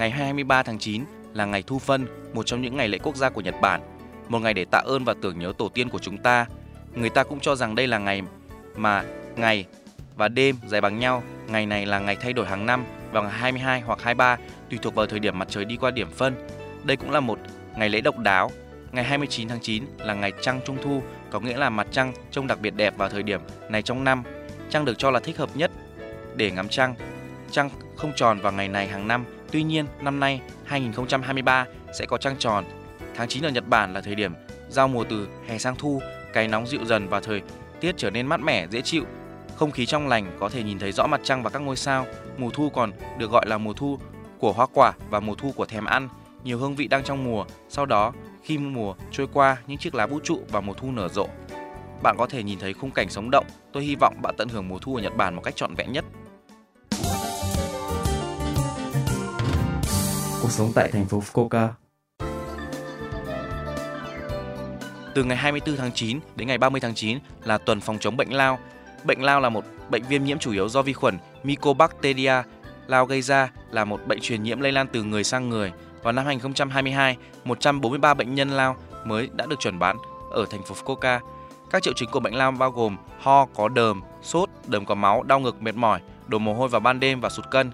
Ngày 23 tháng 9 là ngày Thu Phân, một trong những ngày lễ quốc gia của Nhật Bản, một ngày để tạ ơn và tưởng nhớ tổ tiên của chúng ta. Người ta cũng cho rằng đây là ngày mà ngày và đêm dài bằng nhau. Ngày này là ngày thay đổi hàng năm vào ngày 22 hoặc 23 tùy thuộc vào thời điểm mặt trời đi qua điểm phân. Đây cũng là một ngày lễ độc đáo. Ngày 29 tháng 9 là ngày trăng trung thu, có nghĩa là mặt trăng trông đặc biệt đẹp vào thời điểm này trong năm. Trăng được cho là thích hợp nhất để ngắm trăng. Trăng không tròn vào ngày này hàng năm, tuy nhiên năm nay 2023 sẽ có trăng tròn. Tháng 9 ở Nhật Bản là thời điểm giao mùa từ hè sang thu, cái nóng dịu dần và thời tiết trở nên mát mẻ, dễ chịu. Không khí trong lành có thể nhìn thấy rõ mặt trăng và các ngôi sao. Mùa thu còn được gọi là mùa thu của hoa quả và mùa thu của thèm ăn. Nhiều hương vị đang trong mùa. Sau đó, khi mùa trôi qua, những chiếc lá vũ trụ và mùa thu nở rộ. Bạn có thể nhìn thấy khung cảnh sống động. Tôi hy vọng bạn tận hưởng mùa thu ở Nhật Bản một cách trọn vẹn nhất. Cuộc sống tại thành phố Fukuoka Từ ngày 24 tháng 9 đến ngày 30 tháng 9 là tuần phòng chống bệnh lao. Bệnh lao là một bệnh viêm nhiễm chủ yếu do vi khuẩn Mycobacteria lao gây ra là một bệnh truyền nhiễm lây lan từ người sang người. Vào năm 2022, 143 bệnh nhân lao mới đã được chuẩn đoán ở thành phố Fukuoka. Các triệu chứng của bệnh lao bao gồm ho, có đờm, sốt, đờm có máu, đau ngực, mệt mỏi, đổ mồ hôi vào ban đêm và sụt cân.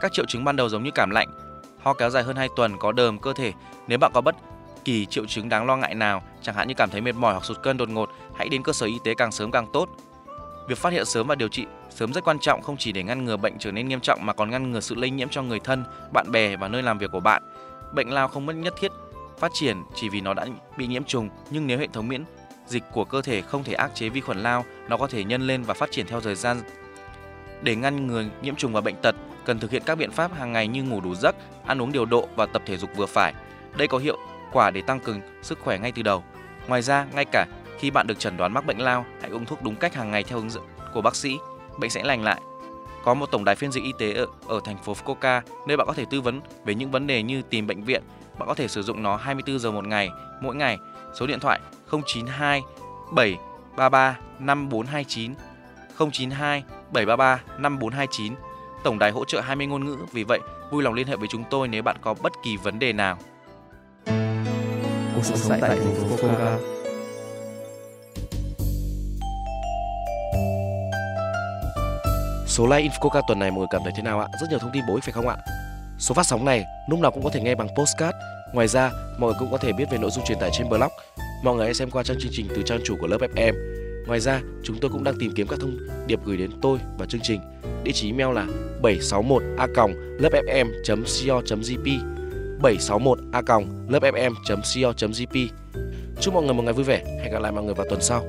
Các triệu chứng ban đầu giống như cảm lạnh, ho kéo dài hơn 2 tuần, có đờm cơ thể. Nếu bạn có bất kỳ triệu chứng đáng lo ngại nào, chẳng hạn như cảm thấy mệt mỏi hoặc sụt cân đột ngột, hãy đến cơ sở y tế càng sớm càng tốt. Việc phát hiện sớm và điều trị sớm rất quan trọng không chỉ để ngăn ngừa bệnh trở nên nghiêm trọng mà còn ngăn ngừa sự lây nhiễm cho người thân, bạn bè và nơi làm việc của bạn. Bệnh lao không mất nhất thiết phát triển chỉ vì nó đã bị nhiễm trùng, nhưng nếu hệ thống miễn dịch của cơ thể không thể áp chế vi khuẩn lao, nó có thể nhân lên và phát triển theo thời gian. Để ngăn ngừa nhiễm trùng và bệnh tật, cần thực hiện các biện pháp hàng ngày như ngủ đủ giấc, ăn uống điều độ và tập thể dục vừa phải. Đây có hiệu quả để tăng cường sức khỏe ngay từ đầu. Ngoài ra, ngay cả khi bạn được chẩn đoán mắc bệnh lao, hãy uống thuốc đúng cách hàng ngày theo hướng dẫn của bác sĩ, bệnh sẽ lành lại. Có một tổng đài phiên dịch y tế ở, ở thành phố Fukuoka nơi bạn có thể tư vấn về những vấn đề như tìm bệnh viện. Bạn có thể sử dụng nó 24 giờ một ngày, mỗi ngày. Số điện thoại 092 733 5429 092 733 5429. Tổng đài hỗ trợ 20 ngôn ngữ, vì vậy vui lòng liên hệ với chúng tôi nếu bạn có bất kỳ vấn đề nào. Cuộc sống tại thành phố Fukuoka Số like Infoca tuần này mọi người cảm thấy thế nào ạ? Rất nhiều thông tin bổ ích phải không ạ? Số phát sóng này lúc nào cũng có thể nghe bằng postcard. Ngoài ra, mọi người cũng có thể biết về nội dung truyền tải trên blog. Mọi người hãy xem qua trang chương trình từ trang chủ của lớp FM. Ngoài ra, chúng tôi cũng đang tìm kiếm các thông điệp gửi đến tôi và chương trình. Địa chỉ email là 761a.lớpfm.co.jp 761a.lớpfm.co.jp Chúc mọi người một ngày vui vẻ. Hẹn gặp lại mọi người vào tuần sau.